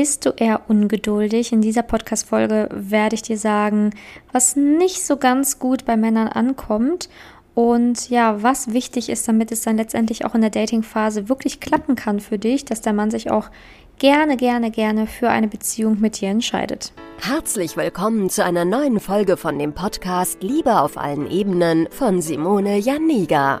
Bist du eher ungeduldig? In dieser Podcast-Folge werde ich dir sagen, was nicht so ganz gut bei Männern ankommt und ja, was wichtig ist, damit es dann letztendlich auch in der Dating-Phase wirklich klappen kann für dich, dass der Mann sich auch gerne, gerne, gerne für eine Beziehung mit dir entscheidet. Herzlich willkommen zu einer neuen Folge von dem Podcast Liebe auf allen Ebenen von Simone Janiga.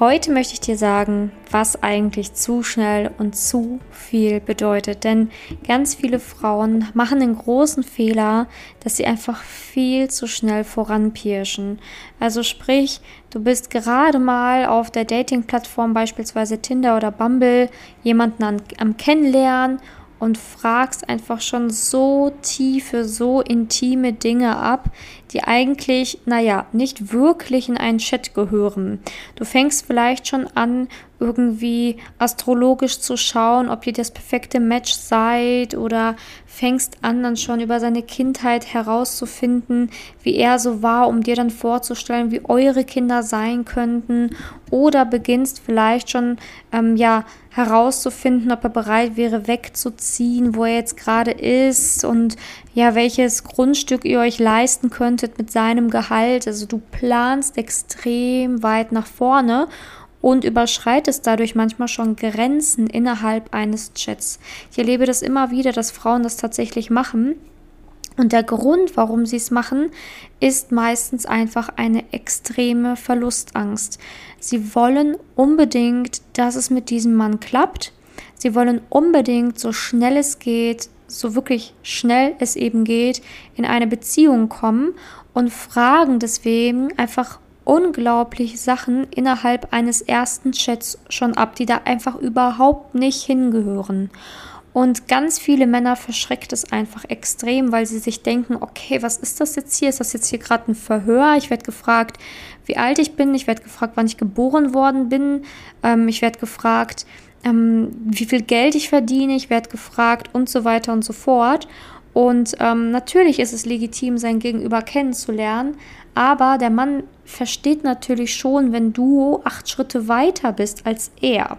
Heute möchte ich dir sagen, was eigentlich zu schnell und zu viel bedeutet. Denn ganz viele Frauen machen den großen Fehler, dass sie einfach viel zu schnell voranpirschen. Also sprich, du bist gerade mal auf der Dating-Plattform, beispielsweise Tinder oder Bumble, jemanden an, am Kennenlernen und fragst einfach schon so tiefe, so intime Dinge ab, die eigentlich, naja, nicht wirklich in einen Chat gehören. Du fängst vielleicht schon an, irgendwie astrologisch zu schauen, ob ihr das perfekte Match seid oder fängst an, dann schon über seine Kindheit herauszufinden, wie er so war, um dir dann vorzustellen, wie eure Kinder sein könnten oder beginnst vielleicht schon, ähm, ja, herauszufinden, ob er bereit wäre, wegzuziehen, wo er jetzt gerade ist und ja, welches Grundstück ihr euch leisten könntet mit seinem Gehalt. Also du planst extrem weit nach vorne und überschreitest dadurch manchmal schon Grenzen innerhalb eines Chats. Ich erlebe das immer wieder, dass Frauen das tatsächlich machen. Und der Grund, warum sie es machen, ist meistens einfach eine extreme Verlustangst. Sie wollen unbedingt, dass es mit diesem Mann klappt. Sie wollen unbedingt, so schnell es geht, so wirklich schnell es eben geht, in eine Beziehung kommen und fragen deswegen einfach unglaublich Sachen innerhalb eines ersten Chats schon ab, die da einfach überhaupt nicht hingehören. Und ganz viele Männer verschreckt es einfach extrem, weil sie sich denken, okay, was ist das jetzt hier? Ist das jetzt hier gerade ein Verhör? Ich werde gefragt, wie alt ich bin. Ich werde gefragt, wann ich geboren worden bin. Ähm, ich werde gefragt, ähm, wie viel Geld ich verdiene. Ich werde gefragt und so weiter und so fort. Und ähm, natürlich ist es legitim, sein Gegenüber kennenzulernen, aber der Mann versteht natürlich schon, wenn du acht Schritte weiter bist als er.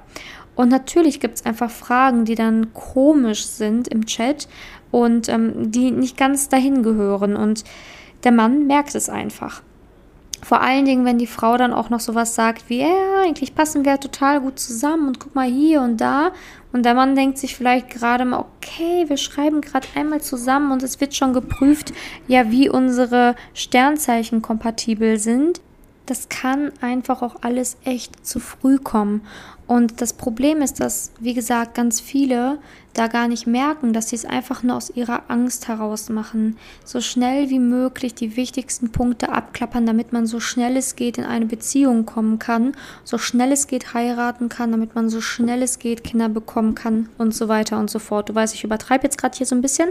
Und natürlich gibt es einfach Fragen, die dann komisch sind im Chat und ähm, die nicht ganz dahin gehören. Und der Mann merkt es einfach. Vor allen Dingen, wenn die Frau dann auch noch sowas sagt wie, ja, eigentlich passen wir total gut zusammen und guck mal hier und da. Und der Mann denkt sich vielleicht gerade mal, okay, wir schreiben gerade einmal zusammen und es wird schon geprüft, ja, wie unsere Sternzeichen kompatibel sind. Das kann einfach auch alles echt zu früh kommen. Und das Problem ist, dass, wie gesagt, ganz viele da gar nicht merken, dass sie es einfach nur aus ihrer Angst heraus machen. So schnell wie möglich die wichtigsten Punkte abklappern, damit man so schnell es geht in eine Beziehung kommen kann, so schnell es geht heiraten kann, damit man so schnell es geht Kinder bekommen kann und so weiter und so fort. Du weißt, ich übertreibe jetzt gerade hier so ein bisschen,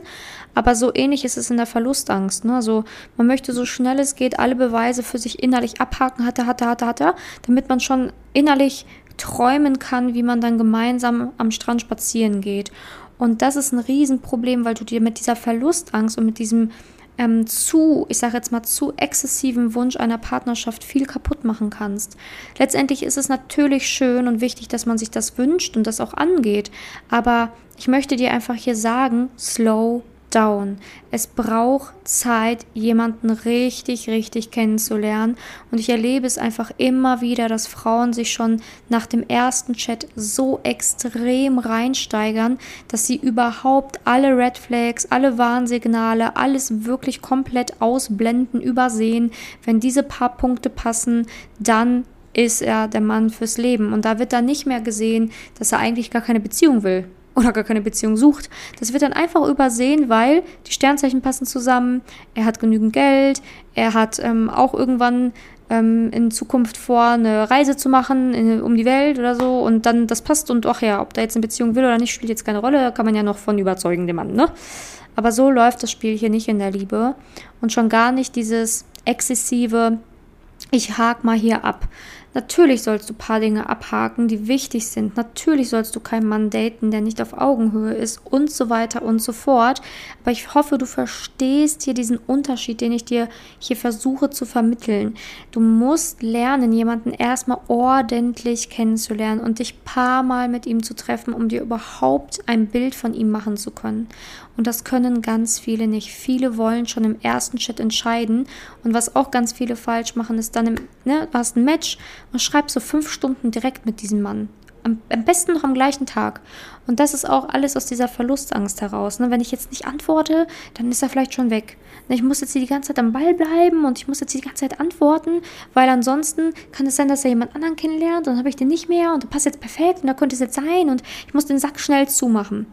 aber so ähnlich ist es in der Verlustangst. Ne? Also man möchte so schnell es geht alle Beweise für sich innerlich abhaken, hatte, hatte, hatte, hatte, damit man schon innerlich träumen kann, wie man dann gemeinsam am Strand spazieren geht. Und das ist ein Riesenproblem, weil du dir mit dieser Verlustangst und mit diesem ähm, zu, ich sage jetzt mal, zu exzessiven Wunsch einer Partnerschaft viel kaputt machen kannst. Letztendlich ist es natürlich schön und wichtig, dass man sich das wünscht und das auch angeht. Aber ich möchte dir einfach hier sagen, slow down. Es braucht Zeit, jemanden richtig, richtig kennenzulernen. Und ich erlebe es einfach immer wieder, dass Frauen sich schon nach dem ersten Chat so extrem reinsteigern, dass sie überhaupt alle Red Flags, alle Warnsignale, alles wirklich komplett ausblenden, übersehen. Wenn diese paar Punkte passen, dann ist er der Mann fürs Leben. Und da wird dann nicht mehr gesehen, dass er eigentlich gar keine Beziehung will oder gar keine Beziehung sucht. Das wird dann einfach übersehen, weil die Sternzeichen passen zusammen, er hat genügend Geld, er hat ähm, auch irgendwann ähm, in Zukunft vor, eine Reise zu machen in, um die Welt oder so und dann das passt und ach ja, ob da jetzt eine Beziehung will oder nicht, spielt jetzt keine Rolle, kann man ja noch von überzeugen, dem Mann, ne? Aber so läuft das Spiel hier nicht in der Liebe und schon gar nicht dieses exzessive, ich hake mal hier ab. Natürlich sollst du ein paar Dinge abhaken, die wichtig sind. Natürlich sollst du keinen Mann daten, der nicht auf Augenhöhe ist und so weiter und so fort. Aber ich hoffe, du verstehst hier diesen Unterschied, den ich dir hier versuche zu vermitteln. Du musst lernen, jemanden erstmal ordentlich kennenzulernen und dich paar Mal mit ihm zu treffen, um dir überhaupt ein Bild von ihm machen zu können. Und das können ganz viele nicht. Viele wollen schon im ersten Chat entscheiden. Und was auch ganz viele falsch machen, ist dann, im, ne, ein Match und schreibst so fünf Stunden direkt mit diesem Mann. Am, am, besten noch am gleichen Tag. Und das ist auch alles aus dieser Verlustangst heraus. Ne? Wenn ich jetzt nicht antworte, dann ist er vielleicht schon weg. Ne, ich muss jetzt hier die ganze Zeit am Ball bleiben und ich muss jetzt die ganze Zeit antworten, weil ansonsten kann es sein, dass er jemand anderen kennenlernt und dann habe ich den nicht mehr und der passt jetzt perfekt und da könnte es jetzt sein und ich muss den Sack schnell zumachen.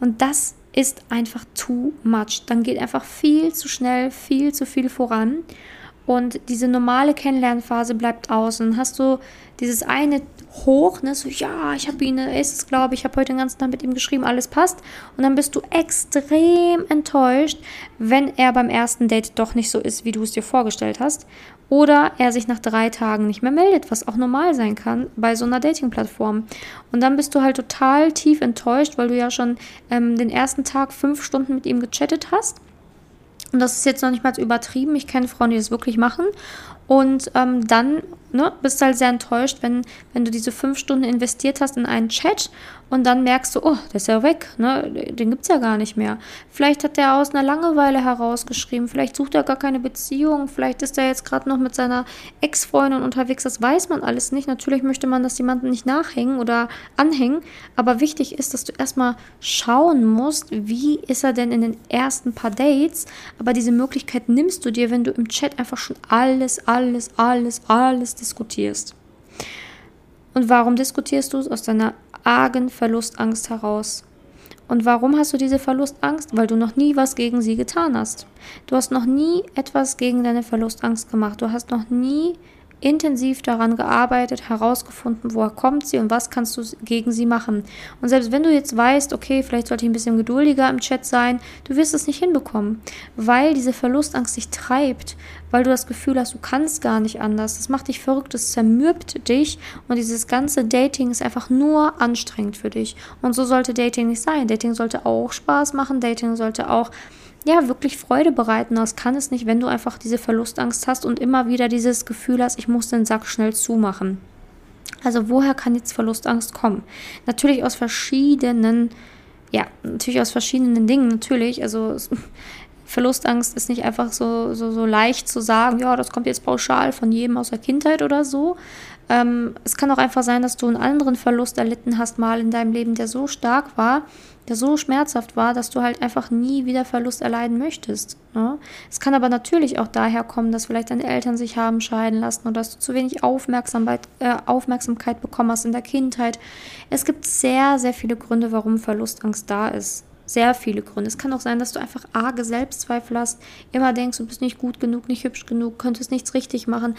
Und das ist einfach too much. Dann geht einfach viel zu schnell, viel zu viel voran. Und diese normale Kennenlernphase bleibt aus. Und hast du dieses eine hoch, ne, so, ja, ich habe ihn, er ist es, glaube ich, ich habe heute den ganzen Tag mit ihm geschrieben, alles passt. Und dann bist du extrem enttäuscht, wenn er beim ersten Date doch nicht so ist, wie du es dir vorgestellt hast. Oder er sich nach drei Tagen nicht mehr meldet, was auch normal sein kann bei so einer Dating-Plattform. Und dann bist du halt total tief enttäuscht, weil du ja schon ähm, den ersten Tag fünf Stunden mit ihm gechattet hast. Und das ist jetzt noch nicht mal übertrieben. Ich kenne Frauen, die das wirklich machen. Und ähm, dann ne, bist du halt sehr enttäuscht, wenn, wenn du diese fünf Stunden investiert hast in einen Chat und dann merkst du, oh, der ist ja weg, ne? den gibt es ja gar nicht mehr. Vielleicht hat der aus einer Langeweile herausgeschrieben, vielleicht sucht er gar keine Beziehung, vielleicht ist er jetzt gerade noch mit seiner Ex-Freundin unterwegs, das weiß man alles nicht. Natürlich möchte man, dass jemanden nicht nachhängen oder anhängen, aber wichtig ist, dass du erstmal schauen musst, wie ist er denn in den ersten paar Dates, aber diese Möglichkeit nimmst du dir, wenn du im Chat einfach schon alles, alles, alles, alles diskutierst. Und warum diskutierst du es? Aus deiner argen Verlustangst heraus. Und warum hast du diese Verlustangst? Weil du noch nie was gegen sie getan hast. Du hast noch nie etwas gegen deine Verlustangst gemacht. Du hast noch nie intensiv daran gearbeitet, herausgefunden, woher kommt sie und was kannst du gegen sie machen. Und selbst wenn du jetzt weißt, okay, vielleicht sollte ich ein bisschen geduldiger im Chat sein, du wirst es nicht hinbekommen, weil diese Verlustangst dich treibt, weil du das Gefühl hast, du kannst gar nicht anders. Das macht dich verrückt, das zermürbt dich und dieses ganze Dating ist einfach nur anstrengend für dich. Und so sollte Dating nicht sein. Dating sollte auch Spaß machen, Dating sollte auch ja, wirklich Freude bereiten. Das kann es nicht, wenn du einfach diese Verlustangst hast und immer wieder dieses Gefühl hast, ich muss den Sack schnell zumachen. Also woher kann jetzt Verlustangst kommen? Natürlich aus verschiedenen, ja, natürlich aus verschiedenen Dingen, natürlich. Also Verlustangst ist nicht einfach so, so, so leicht zu sagen, ja, das kommt jetzt pauschal von jedem aus der Kindheit oder so. Ähm, es kann auch einfach sein, dass du einen anderen Verlust erlitten hast, mal in deinem Leben, der so stark war, der so schmerzhaft war, dass du halt einfach nie wieder Verlust erleiden möchtest. Ne? Es kann aber natürlich auch daher kommen, dass vielleicht deine Eltern sich haben scheiden lassen oder dass du zu wenig Aufmerksamkeit, äh, Aufmerksamkeit bekommen hast in der Kindheit. Es gibt sehr, sehr viele Gründe, warum Verlustangst da ist. Sehr viele Gründe. Es kann auch sein, dass du einfach arge Selbstzweifel hast, immer denkst, du bist nicht gut genug, nicht hübsch genug, könntest nichts richtig machen.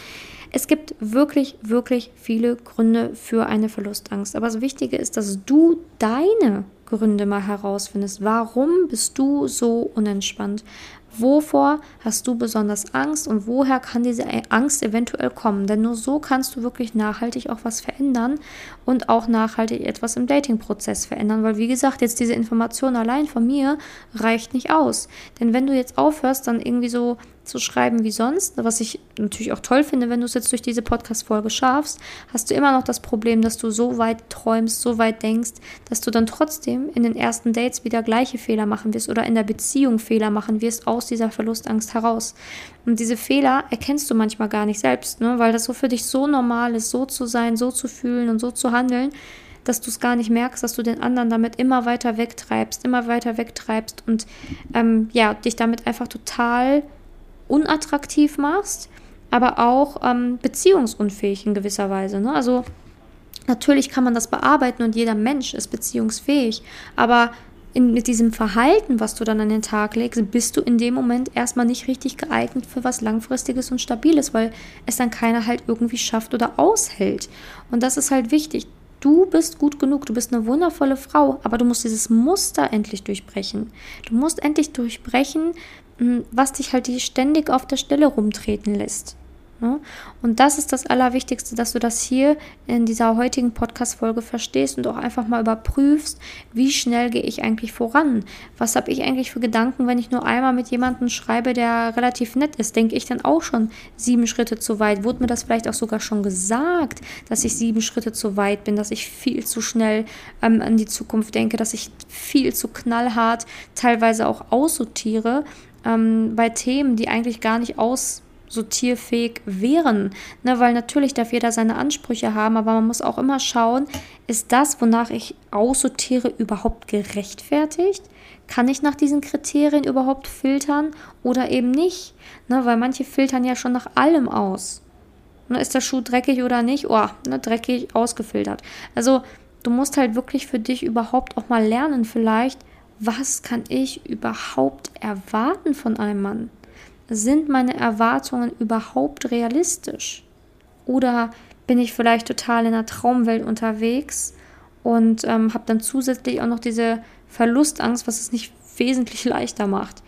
Es gibt wirklich, wirklich viele Gründe für eine Verlustangst. Aber das Wichtige ist, dass du deine Gründe mal herausfindest. Warum bist du so unentspannt? Wovor hast du besonders Angst und woher kann diese Angst eventuell kommen? Denn nur so kannst du wirklich nachhaltig auch was verändern und auch nachhaltig etwas im Dating-Prozess verändern. Weil, wie gesagt, jetzt diese Information allein von mir reicht nicht aus. Denn wenn du jetzt aufhörst, dann irgendwie so zu schreiben wie sonst, was ich natürlich auch toll finde, wenn du es jetzt durch diese Podcast-Folge schaffst, hast du immer noch das Problem, dass du so weit träumst, so weit denkst, dass du dann trotzdem in den ersten Dates wieder gleiche Fehler machen wirst oder in der Beziehung Fehler machen wirst aus dieser Verlustangst heraus. Und diese Fehler erkennst du manchmal gar nicht selbst, ne? weil das so für dich so normal ist, so zu sein, so zu fühlen und so zu handeln, dass du es gar nicht merkst, dass du den anderen damit immer weiter wegtreibst, immer weiter wegtreibst und ähm, ja, dich damit einfach total unattraktiv machst, aber auch ähm, beziehungsunfähig in gewisser Weise. Ne? Also natürlich kann man das bearbeiten und jeder Mensch ist beziehungsfähig, aber in, mit diesem Verhalten, was du dann an den Tag legst, bist du in dem Moment erstmal nicht richtig geeignet für was Langfristiges und Stabiles, weil es dann keiner halt irgendwie schafft oder aushält. Und das ist halt wichtig. Du bist gut genug, du bist eine wundervolle Frau, aber du musst dieses Muster endlich durchbrechen. Du musst endlich durchbrechen, was dich halt ständig auf der Stelle rumtreten lässt. Ne? Und das ist das Allerwichtigste, dass du das hier in dieser heutigen Podcast-Folge verstehst und auch einfach mal überprüfst, wie schnell gehe ich eigentlich voran? Was habe ich eigentlich für Gedanken, wenn ich nur einmal mit jemandem schreibe, der relativ nett ist? Denke ich dann auch schon sieben Schritte zu weit? Wurde mir das vielleicht auch sogar schon gesagt, dass ich sieben Schritte zu weit bin, dass ich viel zu schnell ähm, an die Zukunft denke, dass ich viel zu knallhart teilweise auch aussortiere? Ähm, bei Themen, die eigentlich gar nicht aus sortierfähig wären. Ne, weil natürlich darf jeder seine Ansprüche haben, aber man muss auch immer schauen, ist das, wonach ich aussortiere, überhaupt gerechtfertigt? Kann ich nach diesen Kriterien überhaupt filtern oder eben nicht? Ne, weil manche filtern ja schon nach allem aus. Ne, ist der Schuh dreckig oder nicht? Oh, ne, dreckig, ausgefiltert. Also du musst halt wirklich für dich überhaupt auch mal lernen, vielleicht, was kann ich überhaupt erwarten von einem Mann? sind meine Erwartungen überhaupt realistisch? Oder bin ich vielleicht total in einer Traumwelt unterwegs und ähm, habe dann zusätzlich auch noch diese Verlustangst, was es nicht wesentlich leichter macht.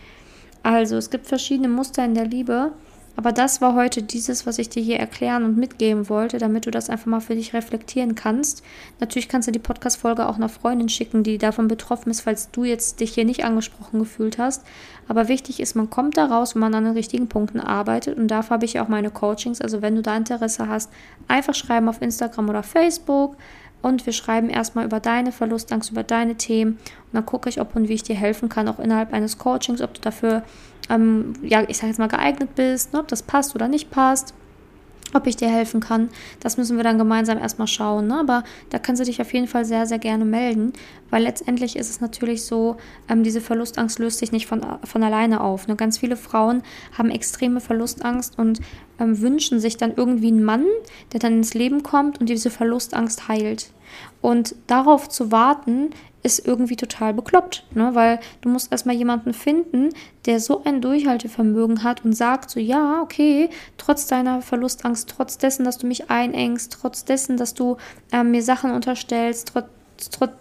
Also es gibt verschiedene Muster in der Liebe aber das war heute dieses, was ich dir hier erklären und mitgeben wollte, damit du das einfach mal für dich reflektieren kannst. Natürlich kannst du die Podcast-Folge auch einer Freundin schicken, die davon betroffen ist, falls du jetzt dich hier nicht angesprochen gefühlt hast. Aber wichtig ist, man kommt da raus, wenn man an den richtigen Punkten arbeitet. Und dafür habe ich auch meine Coachings. Also wenn du da Interesse hast, einfach schreiben auf Instagram oder Facebook. Und wir schreiben erstmal über deine Verlustangst, über deine Themen. Und dann gucke ich, ob und wie ich dir helfen kann, auch innerhalb eines Coachings, ob du dafür ähm, ja, ich sage jetzt mal, geeignet bist, ne, ob das passt oder nicht passt, ob ich dir helfen kann. Das müssen wir dann gemeinsam erstmal schauen. Ne? Aber da kannst du dich auf jeden Fall sehr, sehr gerne melden, weil letztendlich ist es natürlich so, ähm, diese Verlustangst löst sich nicht von, von alleine auf. Ne? Ganz viele Frauen haben extreme Verlustangst und ähm, wünschen sich dann irgendwie einen Mann, der dann ins Leben kommt und diese Verlustangst heilt. Und darauf zu warten, ist irgendwie total bekloppt, ne? weil du musst erstmal jemanden finden, der so ein Durchhaltevermögen hat und sagt so, ja, okay, trotz deiner Verlustangst, trotz dessen, dass du mich einengst, trotz dessen, dass du äh, mir Sachen unterstellst, trotz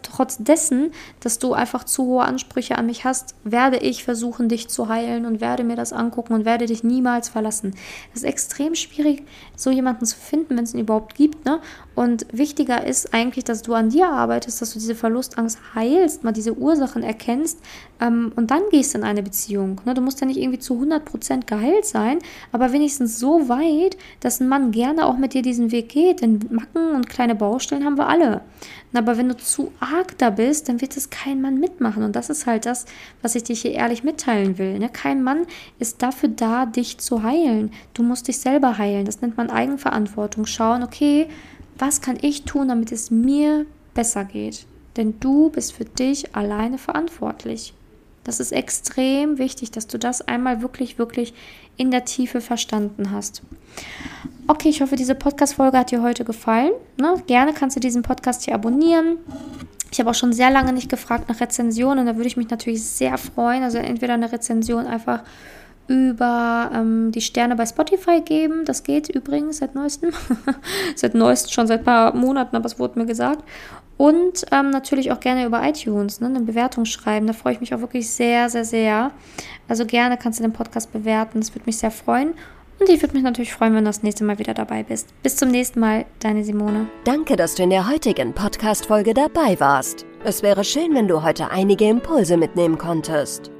trotz dessen, dass du einfach zu hohe Ansprüche an mich hast, werde ich versuchen, dich zu heilen und werde mir das angucken und werde dich niemals verlassen. Es ist extrem schwierig, so jemanden zu finden, wenn es ihn überhaupt gibt. Ne? Und wichtiger ist eigentlich, dass du an dir arbeitest, dass du diese Verlustangst heilst, mal diese Ursachen erkennst ähm, und dann gehst in eine Beziehung. Ne? Du musst ja nicht irgendwie zu 100% geheilt sein, aber wenigstens so weit, dass ein Mann gerne auch mit dir diesen Weg geht. Denn Macken und kleine Baustellen haben wir alle. Aber wenn du zu arg da bist, dann wird es kein Mann mitmachen. Und das ist halt das, was ich dir hier ehrlich mitteilen will. Ne? Kein Mann ist dafür da, dich zu heilen. Du musst dich selber heilen. Das nennt man Eigenverantwortung. Schauen, okay, was kann ich tun, damit es mir besser geht? Denn du bist für dich alleine verantwortlich. Das ist extrem wichtig, dass du das einmal wirklich, wirklich in der Tiefe verstanden hast. Okay, ich hoffe, diese Podcast-Folge hat dir heute gefallen. Ne? Gerne kannst du diesen Podcast hier abonnieren. Ich habe auch schon sehr lange nicht gefragt nach Rezensionen. Da würde ich mich natürlich sehr freuen. Also entweder eine Rezension einfach über ähm, die Sterne bei Spotify geben. Das geht übrigens seit neuestem. seit neuestem, schon seit ein paar Monaten, aber es wurde mir gesagt. Und ähm, natürlich auch gerne über iTunes ne, eine Bewertung schreiben. Da freue ich mich auch wirklich sehr, sehr, sehr. Also gerne kannst du den Podcast bewerten. Das würde mich sehr freuen. Und ich würde mich natürlich freuen, wenn du das nächste Mal wieder dabei bist. Bis zum nächsten Mal, deine Simone. Danke, dass du in der heutigen Podcast-Folge dabei warst. Es wäre schön, wenn du heute einige Impulse mitnehmen konntest.